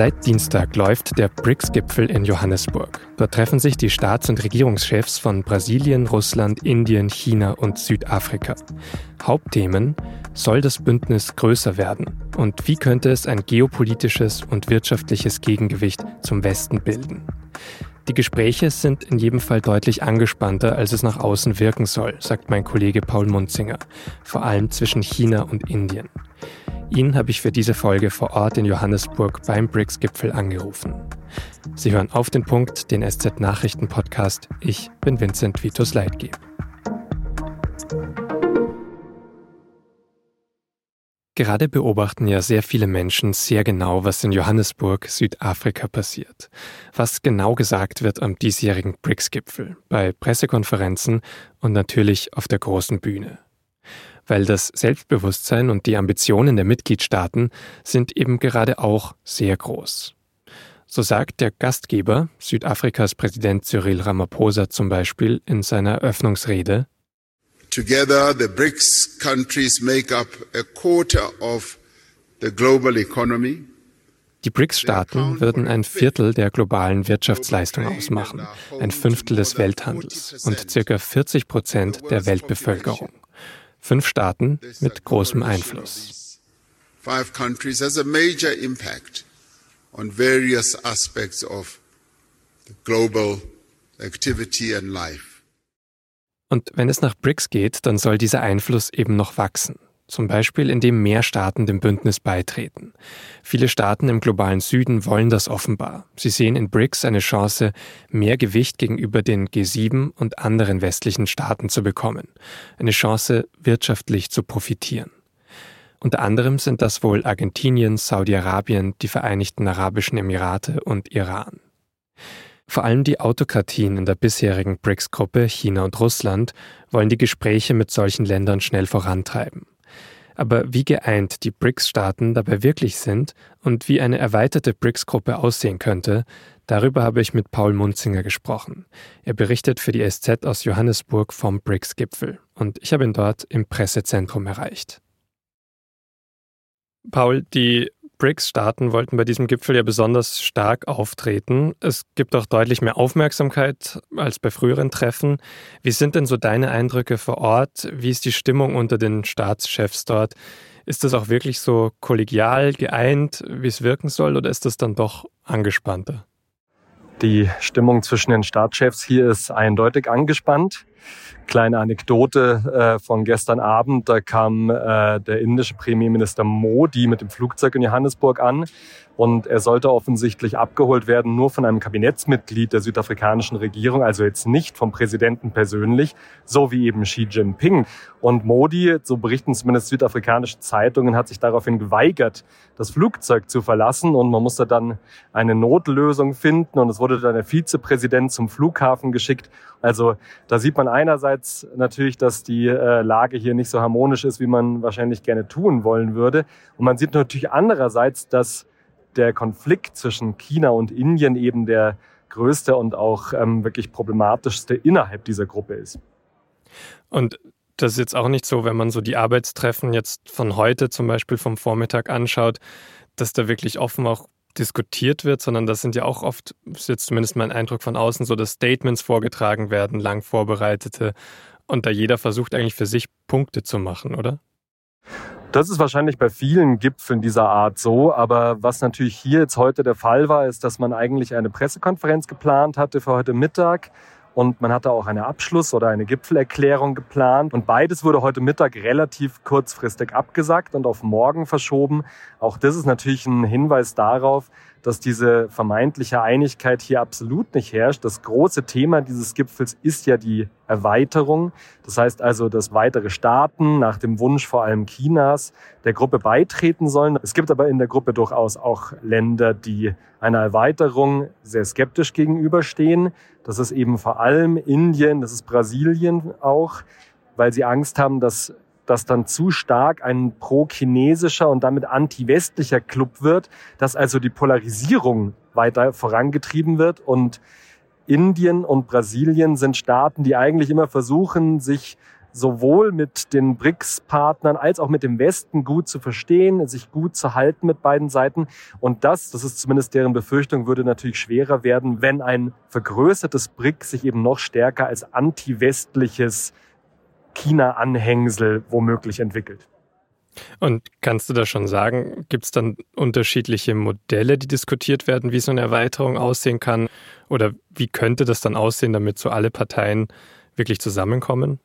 Seit Dienstag läuft der BRICS-Gipfel in Johannesburg. Dort treffen sich die Staats- und Regierungschefs von Brasilien, Russland, Indien, China und Südafrika. Hauptthemen soll das Bündnis größer werden und wie könnte es ein geopolitisches und wirtschaftliches Gegengewicht zum Westen bilden. Die Gespräche sind in jedem Fall deutlich angespannter, als es nach außen wirken soll, sagt mein Kollege Paul Munzinger, vor allem zwischen China und Indien. Ihn habe ich für diese Folge vor Ort in Johannesburg beim BRICS-Gipfel angerufen. Sie hören auf den Punkt, den SZ-Nachrichten-Podcast. Ich bin Vincent Vitus Leitgeb. Gerade beobachten ja sehr viele Menschen sehr genau, was in Johannesburg, Südafrika passiert. Was genau gesagt wird am diesjährigen BRICS-Gipfel, bei Pressekonferenzen und natürlich auf der großen Bühne weil das Selbstbewusstsein und die Ambitionen der Mitgliedstaaten sind eben gerade auch sehr groß. So sagt der Gastgeber, Südafrikas Präsident Cyril Ramaphosa zum Beispiel in seiner Eröffnungsrede, Together the BRICS countries make up a quarter of the global economy. Die BRICS-Staaten würden ein Viertel der globalen Wirtschaftsleistung ausmachen, ein Fünftel des Welthandels und circa 40 Prozent der Weltbevölkerung. Fünf Staaten mit großem Einfluss. Five countries has a major impact on various aspects of global activity and life. Und wenn es nach BRICS geht, dann soll dieser Einfluss eben noch wachsen zum Beispiel indem mehr Staaten dem Bündnis beitreten. Viele Staaten im globalen Süden wollen das offenbar. Sie sehen in BRICS eine Chance, mehr Gewicht gegenüber den G7 und anderen westlichen Staaten zu bekommen, eine Chance, wirtschaftlich zu profitieren. Unter anderem sind das wohl Argentinien, Saudi-Arabien, die Vereinigten Arabischen Emirate und Iran. Vor allem die Autokratien in der bisherigen BRICS-Gruppe, China und Russland, wollen die Gespräche mit solchen Ländern schnell vorantreiben. Aber wie geeint die BRICS-Staaten dabei wirklich sind und wie eine erweiterte BRICS-Gruppe aussehen könnte, darüber habe ich mit Paul Munzinger gesprochen. Er berichtet für die SZ aus Johannesburg vom BRICS-Gipfel und ich habe ihn dort im Pressezentrum erreicht. Paul, die BRICS-Staaten wollten bei diesem Gipfel ja besonders stark auftreten. Es gibt auch deutlich mehr Aufmerksamkeit als bei früheren Treffen. Wie sind denn so deine Eindrücke vor Ort? Wie ist die Stimmung unter den Staatschefs dort? Ist das auch wirklich so kollegial geeint, wie es wirken soll, oder ist das dann doch angespannter? Die Stimmung zwischen den Staatschefs hier ist eindeutig angespannt kleine Anekdote äh, von gestern Abend. Da kam äh, der indische Premierminister Modi mit dem Flugzeug in Johannesburg an und er sollte offensichtlich abgeholt werden nur von einem Kabinettsmitglied der südafrikanischen Regierung, also jetzt nicht vom Präsidenten persönlich, so wie eben Xi Jinping. Und Modi, so berichten zumindest südafrikanische Zeitungen, hat sich daraufhin geweigert, das Flugzeug zu verlassen und man musste dann eine Notlösung finden und es wurde dann der Vizepräsident zum Flughafen geschickt. Also da sieht man einerseits natürlich, dass die äh, Lage hier nicht so harmonisch ist, wie man wahrscheinlich gerne tun wollen würde. Und man sieht natürlich andererseits, dass der Konflikt zwischen China und Indien eben der größte und auch ähm, wirklich problematischste innerhalb dieser Gruppe ist. Und das ist jetzt auch nicht so, wenn man so die Arbeitstreffen jetzt von heute zum Beispiel vom Vormittag anschaut, dass da wirklich offen auch diskutiert wird, sondern das sind ja auch oft, ist jetzt zumindest mein Eindruck von außen, so, dass Statements vorgetragen werden, lang vorbereitete und da jeder versucht eigentlich für sich Punkte zu machen, oder? Das ist wahrscheinlich bei vielen Gipfeln dieser Art so, aber was natürlich hier jetzt heute der Fall war, ist, dass man eigentlich eine Pressekonferenz geplant hatte für heute Mittag und man hatte auch eine Abschluss- oder eine Gipfelerklärung geplant. Und beides wurde heute Mittag relativ kurzfristig abgesagt und auf morgen verschoben. Auch das ist natürlich ein Hinweis darauf, dass diese vermeintliche Einigkeit hier absolut nicht herrscht. Das große Thema dieses Gipfels ist ja die Erweiterung. Das heißt also, dass weitere Staaten nach dem Wunsch vor allem Chinas der Gruppe beitreten sollen. Es gibt aber in der Gruppe durchaus auch Länder, die einer Erweiterung sehr skeptisch gegenüberstehen. Das ist eben vor allem Indien, das ist Brasilien auch, weil sie Angst haben, dass das dann zu stark ein pro-chinesischer und damit anti-westlicher Club wird, dass also die Polarisierung weiter vorangetrieben wird. Und Indien und Brasilien sind Staaten, die eigentlich immer versuchen, sich sowohl mit den BRICS-Partnern als auch mit dem Westen gut zu verstehen, sich gut zu halten mit beiden Seiten. Und das, das ist zumindest deren Befürchtung, würde natürlich schwerer werden, wenn ein vergrößertes BRICS sich eben noch stärker als anti-westliches China-Anhängsel womöglich entwickelt. Und kannst du da schon sagen, gibt es dann unterschiedliche Modelle, die diskutiert werden, wie so eine Erweiterung aussehen kann? Oder wie könnte das dann aussehen, damit so alle Parteien wirklich zusammenkommen?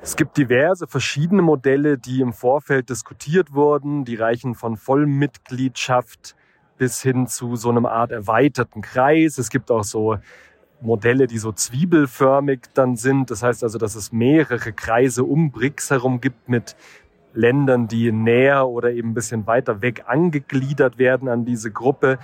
Es gibt diverse verschiedene Modelle, die im Vorfeld diskutiert wurden. Die reichen von Vollmitgliedschaft bis hin zu so einem Art erweiterten Kreis. Es gibt auch so Modelle, die so zwiebelförmig dann sind. Das heißt also, dass es mehrere Kreise um BRICS herum gibt mit Ländern, die näher oder eben ein bisschen weiter weg angegliedert werden an diese Gruppe.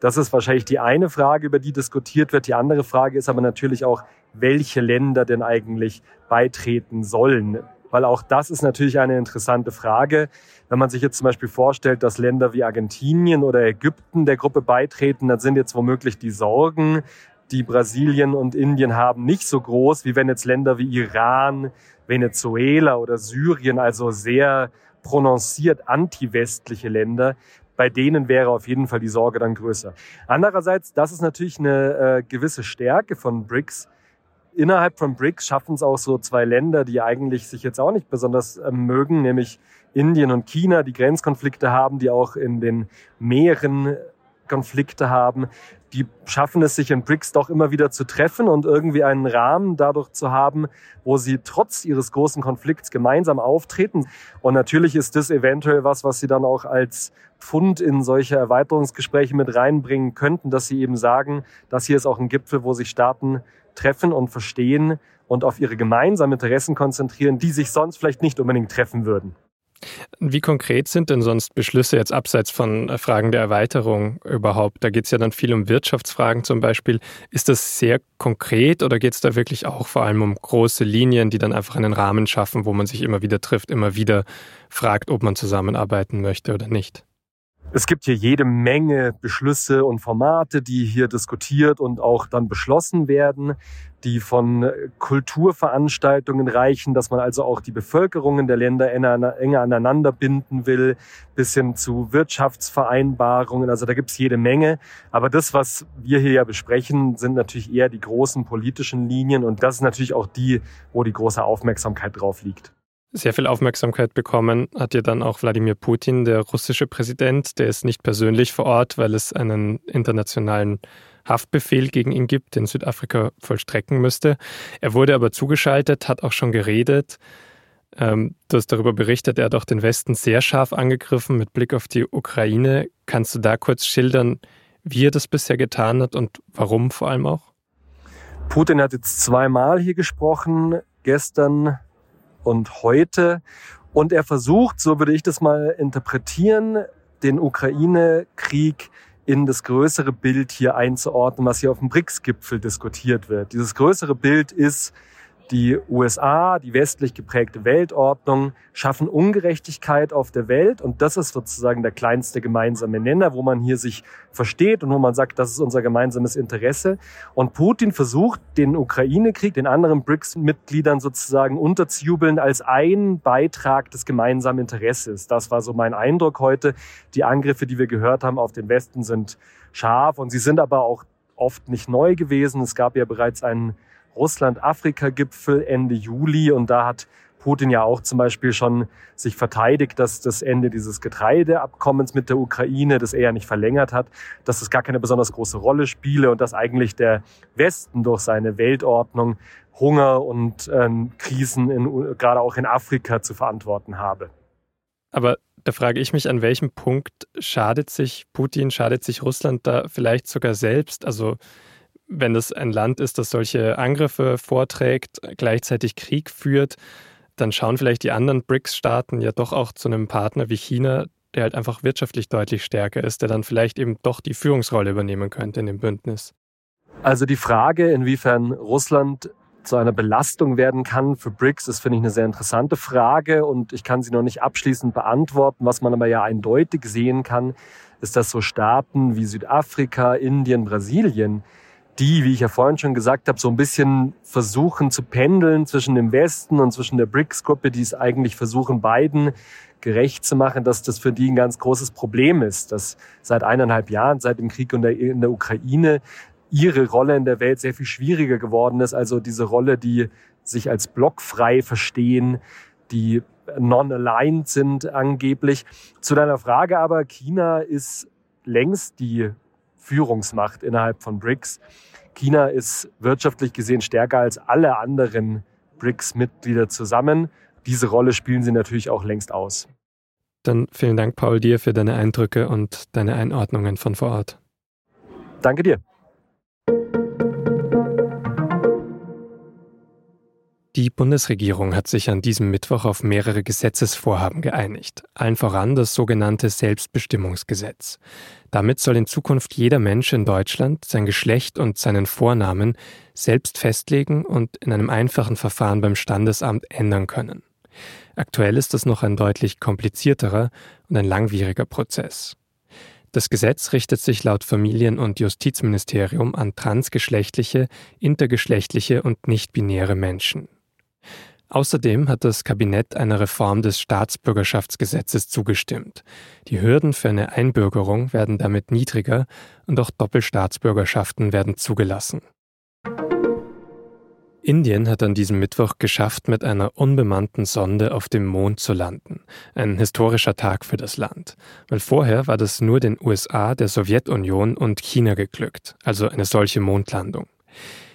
Das ist wahrscheinlich die eine Frage, über die diskutiert wird. Die andere Frage ist aber natürlich auch, welche Länder denn eigentlich beitreten sollen. Weil auch das ist natürlich eine interessante Frage. Wenn man sich jetzt zum Beispiel vorstellt, dass Länder wie Argentinien oder Ägypten der Gruppe beitreten, dann sind jetzt womöglich die Sorgen, die Brasilien und Indien haben, nicht so groß, wie wenn jetzt Länder wie Iran, Venezuela oder Syrien, also sehr prononciert anti-westliche Länder, bei denen wäre auf jeden Fall die Sorge dann größer. Andererseits, das ist natürlich eine äh, gewisse Stärke von BRICS. Innerhalb von BRICS schaffen es auch so zwei Länder, die eigentlich sich jetzt auch nicht besonders äh, mögen, nämlich Indien und China, die Grenzkonflikte haben, die auch in den Meeren Konflikte haben, die schaffen es sich in BRICS doch immer wieder zu treffen und irgendwie einen Rahmen dadurch zu haben, wo sie trotz ihres großen Konflikts gemeinsam auftreten. Und natürlich ist das eventuell was, was sie dann auch als Pfund in solche Erweiterungsgespräche mit reinbringen könnten, dass sie eben sagen, das hier ist auch ein Gipfel, wo sich Staaten treffen und verstehen und auf ihre gemeinsamen Interessen konzentrieren, die sich sonst vielleicht nicht unbedingt treffen würden. Wie konkret sind denn sonst Beschlüsse jetzt abseits von äh, Fragen der Erweiterung überhaupt? Da geht es ja dann viel um Wirtschaftsfragen zum Beispiel. Ist das sehr konkret oder geht es da wirklich auch vor allem um große Linien, die dann einfach einen Rahmen schaffen, wo man sich immer wieder trifft, immer wieder fragt, ob man zusammenarbeiten möchte oder nicht? Es gibt hier jede Menge Beschlüsse und Formate, die hier diskutiert und auch dann beschlossen werden, die von Kulturveranstaltungen reichen, dass man also auch die Bevölkerungen der Länder enger aneinander binden will, bis hin zu Wirtschaftsvereinbarungen. Also da gibt's jede Menge. Aber das, was wir hier ja besprechen, sind natürlich eher die großen politischen Linien und das ist natürlich auch die, wo die große Aufmerksamkeit drauf liegt. Sehr viel Aufmerksamkeit bekommen hat ja dann auch Wladimir Putin, der russische Präsident. Der ist nicht persönlich vor Ort, weil es einen internationalen Haftbefehl gegen ihn gibt, den Südafrika vollstrecken müsste. Er wurde aber zugeschaltet, hat auch schon geredet. Ähm, du hast darüber berichtet, er hat auch den Westen sehr scharf angegriffen mit Blick auf die Ukraine. Kannst du da kurz schildern, wie er das bisher getan hat und warum vor allem auch? Putin hat jetzt zweimal hier gesprochen. Gestern und heute. Und er versucht, so würde ich das mal interpretieren, den Ukraine-Krieg in das größere Bild hier einzuordnen, was hier auf dem BRICS-Gipfel diskutiert wird. Dieses größere Bild ist, die USA, die westlich geprägte Weltordnung, schaffen Ungerechtigkeit auf der Welt und das ist sozusagen der kleinste gemeinsame Nenner, wo man hier sich versteht und wo man sagt, das ist unser gemeinsames Interesse. Und Putin versucht, den Ukraine-Krieg den anderen BRICS-Mitgliedern sozusagen unterzujubeln als ein Beitrag des gemeinsamen Interesses. Das war so mein Eindruck heute. Die Angriffe, die wir gehört haben auf den Westen, sind scharf und sie sind aber auch oft nicht neu gewesen. Es gab ja bereits einen Russland-Afrika-Gipfel Ende Juli und da hat Putin ja auch zum Beispiel schon sich verteidigt, dass das Ende dieses Getreideabkommens mit der Ukraine, das er ja nicht verlängert hat, dass es gar keine besonders große Rolle spiele und dass eigentlich der Westen durch seine Weltordnung Hunger und äh, Krisen in, gerade auch in Afrika zu verantworten habe. Aber da frage ich mich, an welchem Punkt schadet sich Putin, schadet sich Russland da vielleicht sogar selbst? Also wenn es ein Land ist, das solche Angriffe vorträgt, gleichzeitig Krieg führt, dann schauen vielleicht die anderen BRICS-Staaten ja doch auch zu einem Partner wie China, der halt einfach wirtschaftlich deutlich stärker ist, der dann vielleicht eben doch die Führungsrolle übernehmen könnte in dem Bündnis. Also die Frage, inwiefern Russland zu einer Belastung werden kann für BRICS, ist, finde ich, eine sehr interessante Frage und ich kann sie noch nicht abschließend beantworten. Was man aber ja eindeutig sehen kann, ist, dass so Staaten wie Südafrika, Indien, Brasilien die, wie ich ja vorhin schon gesagt habe, so ein bisschen versuchen zu pendeln zwischen dem Westen und zwischen der BRICS-Gruppe, die es eigentlich versuchen, beiden gerecht zu machen, dass das für die ein ganz großes Problem ist, dass seit eineinhalb Jahren, seit dem Krieg in der, in der Ukraine, ihre Rolle in der Welt sehr viel schwieriger geworden ist. Also diese Rolle, die sich als blockfrei verstehen, die non-aligned sind angeblich. Zu deiner Frage aber, China ist längst die Führungsmacht innerhalb von BRICS. China ist wirtschaftlich gesehen stärker als alle anderen BRICS-Mitglieder zusammen. Diese Rolle spielen sie natürlich auch längst aus. Dann vielen Dank, Paul, dir für deine Eindrücke und deine Einordnungen von vor Ort. Danke dir. Die Bundesregierung hat sich an diesem Mittwoch auf mehrere Gesetzesvorhaben geeinigt, allen voran das sogenannte Selbstbestimmungsgesetz. Damit soll in Zukunft jeder Mensch in Deutschland sein Geschlecht und seinen Vornamen selbst festlegen und in einem einfachen Verfahren beim Standesamt ändern können. Aktuell ist das noch ein deutlich komplizierterer und ein langwieriger Prozess. Das Gesetz richtet sich laut Familien- und Justizministerium an transgeschlechtliche, intergeschlechtliche und nichtbinäre Menschen. Außerdem hat das Kabinett einer Reform des Staatsbürgerschaftsgesetzes zugestimmt. Die Hürden für eine Einbürgerung werden damit niedriger und auch Doppelstaatsbürgerschaften werden zugelassen. Indien hat an diesem Mittwoch geschafft, mit einer unbemannten Sonde auf dem Mond zu landen. Ein historischer Tag für das Land. Weil vorher war das nur den USA, der Sowjetunion und China geglückt, also eine solche Mondlandung.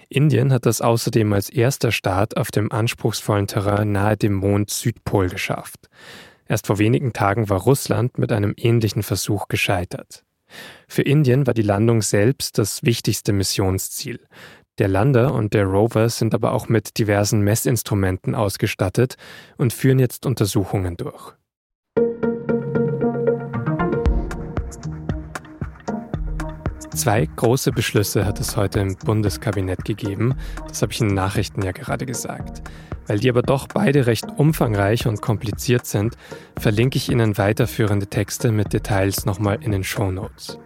Indien hat das außerdem als erster Staat auf dem anspruchsvollen Terrain nahe dem Mond Südpol geschafft. Erst vor wenigen Tagen war Russland mit einem ähnlichen Versuch gescheitert. Für Indien war die Landung selbst das wichtigste Missionsziel. Der Lander und der Rover sind aber auch mit diversen Messinstrumenten ausgestattet und führen jetzt Untersuchungen durch. Zwei große Beschlüsse hat es heute im Bundeskabinett gegeben. Das habe ich in Nachrichten ja gerade gesagt. Weil die aber doch beide recht umfangreich und kompliziert sind, verlinke ich Ihnen weiterführende Texte mit Details nochmal in den Show Notes.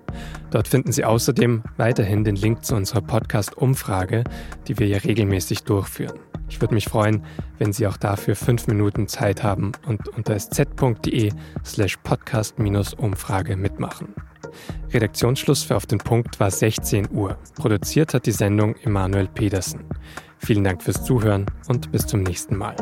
Dort finden Sie außerdem weiterhin den Link zu unserer Podcast-Umfrage, die wir ja regelmäßig durchführen. Ich würde mich freuen, wenn Sie auch dafür fünf Minuten Zeit haben und unter sz.de slash podcast-umfrage mitmachen. Redaktionsschluss für Auf den Punkt war 16 Uhr. Produziert hat die Sendung Emanuel Pedersen. Vielen Dank fürs Zuhören und bis zum nächsten Mal.